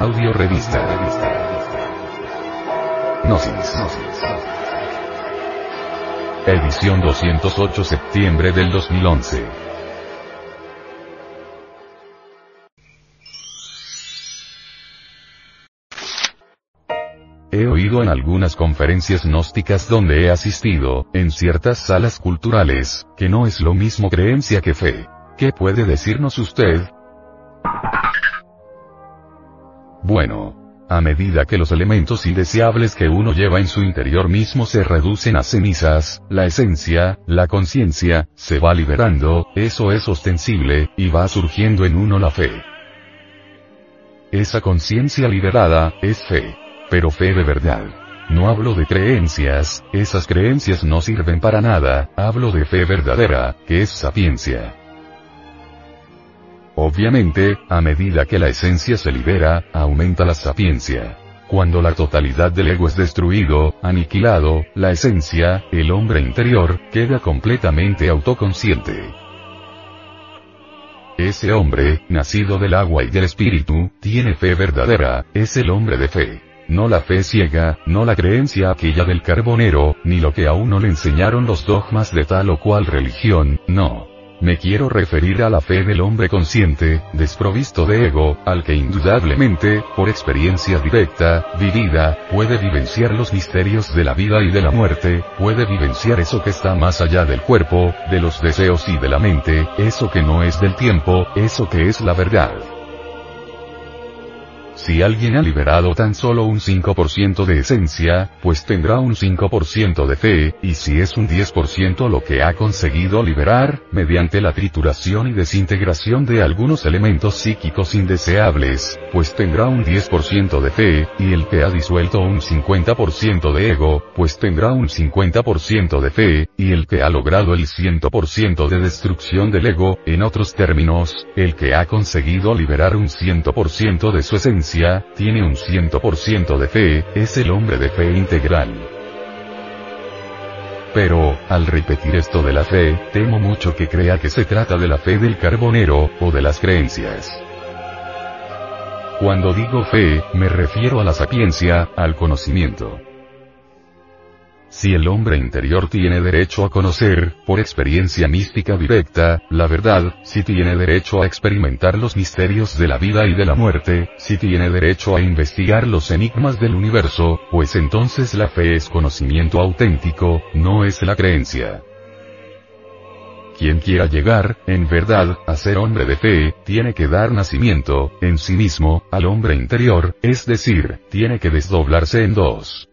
Audio Revista. Gnosis. Edición 208 septiembre del 2011. He oído en algunas conferencias gnósticas donde he asistido, en ciertas salas culturales, que no es lo mismo creencia que fe. ¿Qué puede decirnos usted? Bueno. A medida que los elementos indeseables que uno lleva en su interior mismo se reducen a cenizas, la esencia, la conciencia, se va liberando, eso es ostensible, y va surgiendo en uno la fe. Esa conciencia liberada, es fe. Pero fe de verdad. No hablo de creencias, esas creencias no sirven para nada, hablo de fe verdadera, que es sapiencia. Obviamente, a medida que la esencia se libera, aumenta la sapiencia. Cuando la totalidad del ego es destruido, aniquilado, la esencia, el hombre interior, queda completamente autoconsciente. Ese hombre, nacido del agua y del espíritu, tiene fe verdadera, es el hombre de fe. No la fe ciega, no la creencia aquella del carbonero, ni lo que a uno le enseñaron los dogmas de tal o cual religión, no. Me quiero referir a la fe del hombre consciente, desprovisto de ego, al que indudablemente, por experiencia directa, vivida, puede vivenciar los misterios de la vida y de la muerte, puede vivenciar eso que está más allá del cuerpo, de los deseos y de la mente, eso que no es del tiempo, eso que es la verdad. Si alguien ha liberado tan solo un 5% de esencia, pues tendrá un 5% de fe, y si es un 10% lo que ha conseguido liberar, mediante la trituración y desintegración de algunos elementos psíquicos indeseables, pues tendrá un 10% de fe, y el que ha disuelto un 50% de ego, pues tendrá un 50% de fe, y el que ha logrado el 100% de destrucción del ego, en otros términos, el que ha conseguido liberar un 100% de su esencia, tiene un 100% de fe, es el hombre de fe integral. Pero, al repetir esto de la fe, temo mucho que crea que se trata de la fe del carbonero, o de las creencias. Cuando digo fe, me refiero a la sapiencia, al conocimiento. Si el hombre interior tiene derecho a conocer, por experiencia mística directa, la verdad, si tiene derecho a experimentar los misterios de la vida y de la muerte, si tiene derecho a investigar los enigmas del universo, pues entonces la fe es conocimiento auténtico, no es la creencia. Quien quiera llegar, en verdad, a ser hombre de fe, tiene que dar nacimiento, en sí mismo, al hombre interior, es decir, tiene que desdoblarse en dos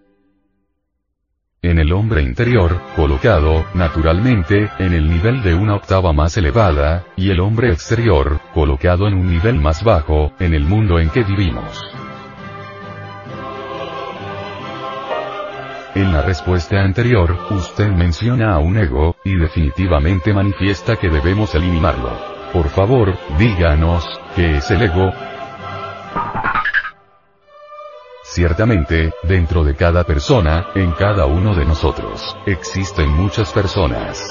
en el hombre interior, colocado, naturalmente, en el nivel de una octava más elevada, y el hombre exterior, colocado en un nivel más bajo, en el mundo en que vivimos. En la respuesta anterior, usted menciona a un ego, y definitivamente manifiesta que debemos eliminarlo. Por favor, díganos, ¿qué es el ego? Ciertamente, dentro de cada persona, en cada uno de nosotros, existen muchas personas.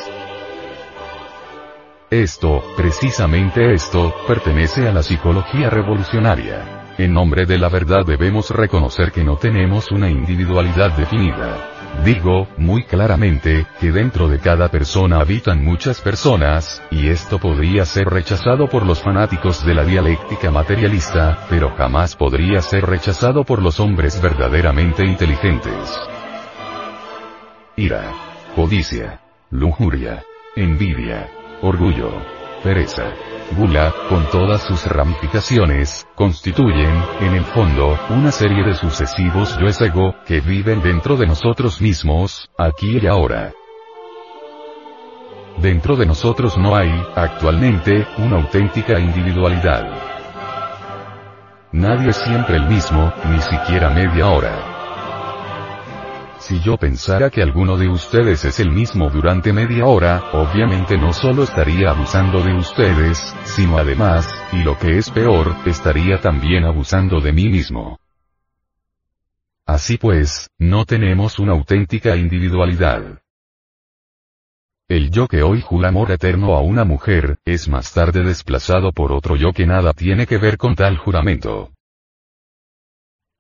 Esto, precisamente esto, pertenece a la psicología revolucionaria. En nombre de la verdad debemos reconocer que no tenemos una individualidad definida. Digo, muy claramente, que dentro de cada persona habitan muchas personas, y esto podría ser rechazado por los fanáticos de la dialéctica materialista, pero jamás podría ser rechazado por los hombres verdaderamente inteligentes. Ira. Codicia. Lujuria. Envidia. Orgullo. Pereza gula, con todas sus ramificaciones, constituyen, en el fondo, una serie de sucesivos yo ego, que viven dentro de nosotros mismos, aquí y ahora. Dentro de nosotros no hay, actualmente, una auténtica individualidad. Nadie es siempre el mismo, ni siquiera media hora. Si yo pensara que alguno de ustedes es el mismo durante media hora, obviamente no solo estaría abusando de ustedes, sino además, y lo que es peor, estaría también abusando de mí mismo. Así pues, no tenemos una auténtica individualidad. El yo que hoy jura amor eterno a una mujer, es más tarde desplazado por otro yo que nada tiene que ver con tal juramento.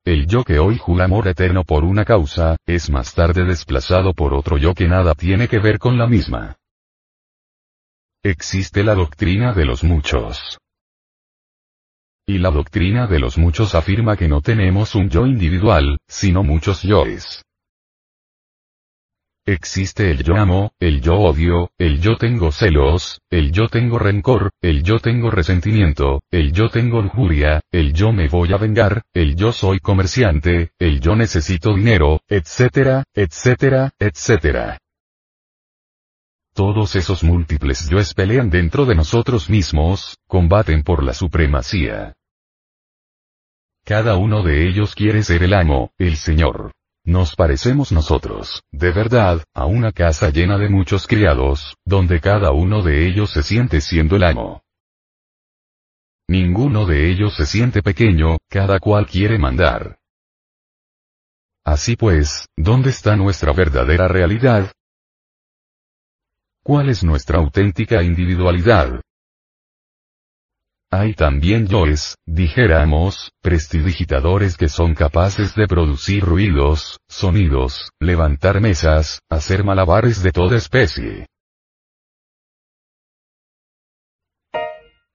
El yo que hoy jura amor eterno por una causa, es más tarde desplazado por otro yo que nada tiene que ver con la misma. Existe la doctrina de los muchos. Y la doctrina de los muchos afirma que no tenemos un yo individual, sino muchos yoes. Existe el yo amo, el yo odio, el yo tengo celos, el yo tengo rencor, el yo tengo resentimiento, el yo tengo lujuria, el yo me voy a vengar, el yo soy comerciante, el yo necesito dinero, etcétera, etcétera, etcétera. Todos esos múltiples yoes pelean dentro de nosotros mismos, combaten por la supremacía. Cada uno de ellos quiere ser el amo, el señor. Nos parecemos nosotros, de verdad, a una casa llena de muchos criados, donde cada uno de ellos se siente siendo el amo. Ninguno de ellos se siente pequeño, cada cual quiere mandar. Así pues, ¿dónde está nuestra verdadera realidad? ¿Cuál es nuestra auténtica individualidad? Hay también yoes, dijéramos, prestidigitadores que son capaces de producir ruidos, sonidos, levantar mesas, hacer malabares de toda especie.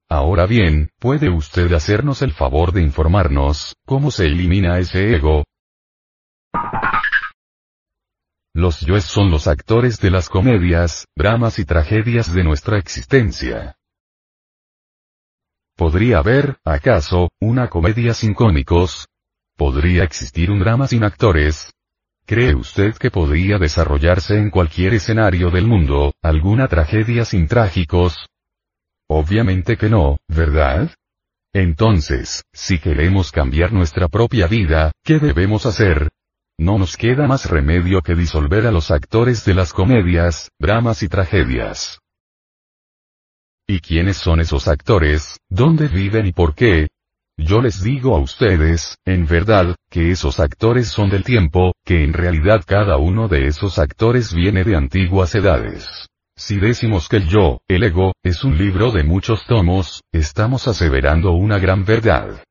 Ahora bien, ¿puede usted hacernos el favor de informarnos, cómo se elimina ese ego? Los yoes son los actores de las comedias, dramas y tragedias de nuestra existencia. ¿Podría haber, acaso, una comedia sin cómicos? ¿Podría existir un drama sin actores? ¿Cree usted que podría desarrollarse en cualquier escenario del mundo, alguna tragedia sin trágicos? Obviamente que no, ¿verdad? Entonces, si queremos cambiar nuestra propia vida, ¿qué debemos hacer? No nos queda más remedio que disolver a los actores de las comedias, dramas y tragedias. ¿Y quiénes son esos actores? ¿Dónde viven y por qué? Yo les digo a ustedes, en verdad, que esos actores son del tiempo, que en realidad cada uno de esos actores viene de antiguas edades. Si decimos que el yo, el ego, es un libro de muchos tomos, estamos aseverando una gran verdad.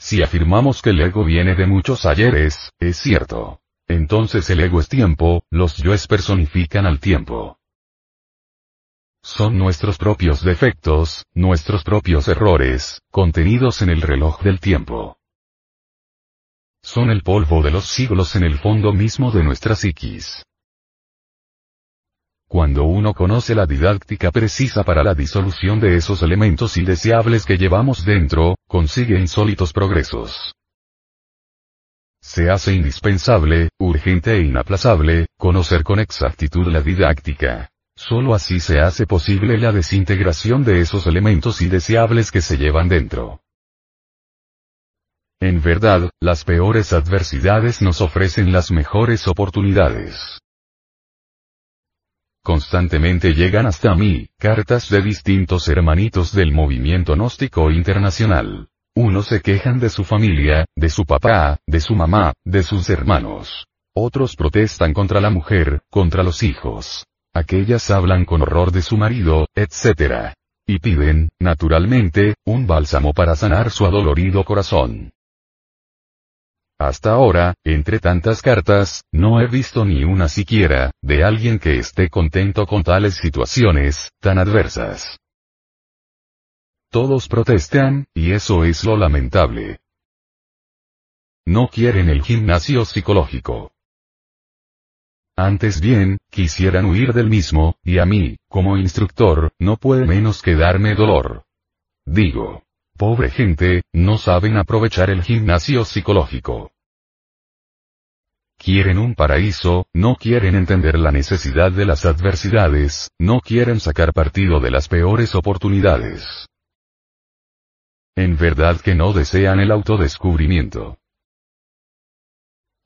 Si afirmamos que el ego viene de muchos ayeres, es cierto. Entonces el ego es tiempo, los yoes personifican al tiempo. Son nuestros propios defectos, nuestros propios errores, contenidos en el reloj del tiempo. Son el polvo de los siglos en el fondo mismo de nuestra psiquis. Cuando uno conoce la didáctica precisa para la disolución de esos elementos indeseables que llevamos dentro, consigue insólitos progresos. Se hace indispensable, urgente e inaplazable, conocer con exactitud la didáctica. Solo así se hace posible la desintegración de esos elementos indeseables que se llevan dentro. En verdad, las peores adversidades nos ofrecen las mejores oportunidades. Constantemente llegan hasta mí, cartas de distintos hermanitos del movimiento gnóstico internacional. Unos se quejan de su familia, de su papá, de su mamá, de sus hermanos. Otros protestan contra la mujer, contra los hijos. Aquellas hablan con horror de su marido, etc. Y piden, naturalmente, un bálsamo para sanar su adolorido corazón. Hasta ahora, entre tantas cartas, no he visto ni una siquiera, de alguien que esté contento con tales situaciones, tan adversas. Todos protestan, y eso es lo lamentable. No quieren el gimnasio psicológico. Antes bien, quisieran huir del mismo, y a mí, como instructor, no puede menos que darme dolor. Digo. Pobre gente, no saben aprovechar el gimnasio psicológico. Quieren un paraíso, no quieren entender la necesidad de las adversidades, no quieren sacar partido de las peores oportunidades. En verdad que no desean el autodescubrimiento.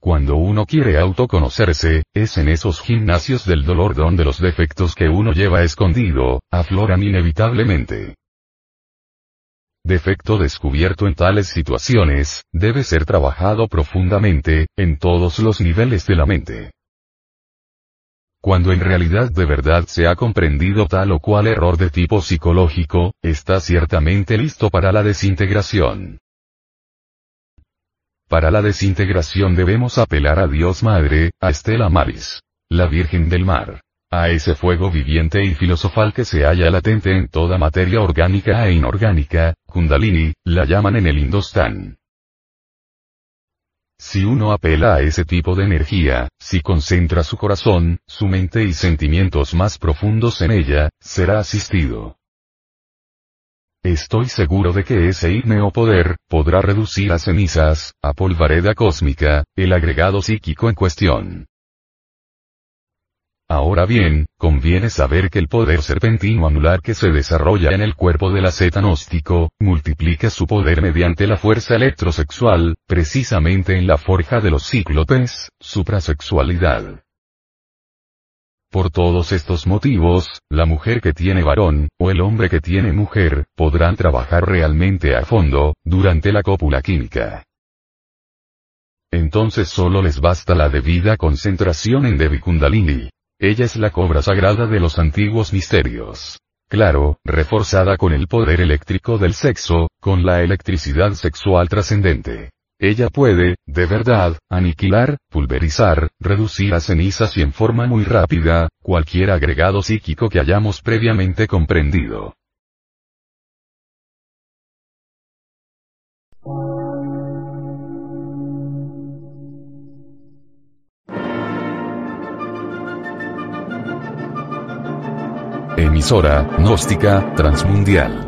Cuando uno quiere autoconocerse, es en esos gimnasios del dolor donde los defectos que uno lleva escondido, afloran inevitablemente. Defecto descubierto en tales situaciones, debe ser trabajado profundamente, en todos los niveles de la mente. Cuando en realidad de verdad se ha comprendido tal o cual error de tipo psicológico, está ciertamente listo para la desintegración. Para la desintegración debemos apelar a Dios Madre, a Estela Maris, la Virgen del Mar. A ese fuego viviente y filosofal que se halla latente en toda materia orgánica e inorgánica, Kundalini, la llaman en el Indostán. Si uno apela a ese tipo de energía, si concentra su corazón, su mente y sentimientos más profundos en ella, será asistido. Estoy seguro de que ese o poder, podrá reducir a cenizas, a polvareda cósmica, el agregado psíquico en cuestión. Ahora bien, conviene saber que el poder serpentino anular que se desarrolla en el cuerpo del gnóstico, multiplica su poder mediante la fuerza electrosexual, precisamente en la forja de los cíclopes, suprasexualidad. Por todos estos motivos, la mujer que tiene varón, o el hombre que tiene mujer, podrán trabajar realmente a fondo, durante la cópula química. Entonces solo les basta la debida concentración en Devi Kundalini. Ella es la cobra sagrada de los antiguos misterios. Claro, reforzada con el poder eléctrico del sexo, con la electricidad sexual trascendente. Ella puede, de verdad, aniquilar, pulverizar, reducir a cenizas y en forma muy rápida, cualquier agregado psíquico que hayamos previamente comprendido. Emisora, gnóstica, transmundial.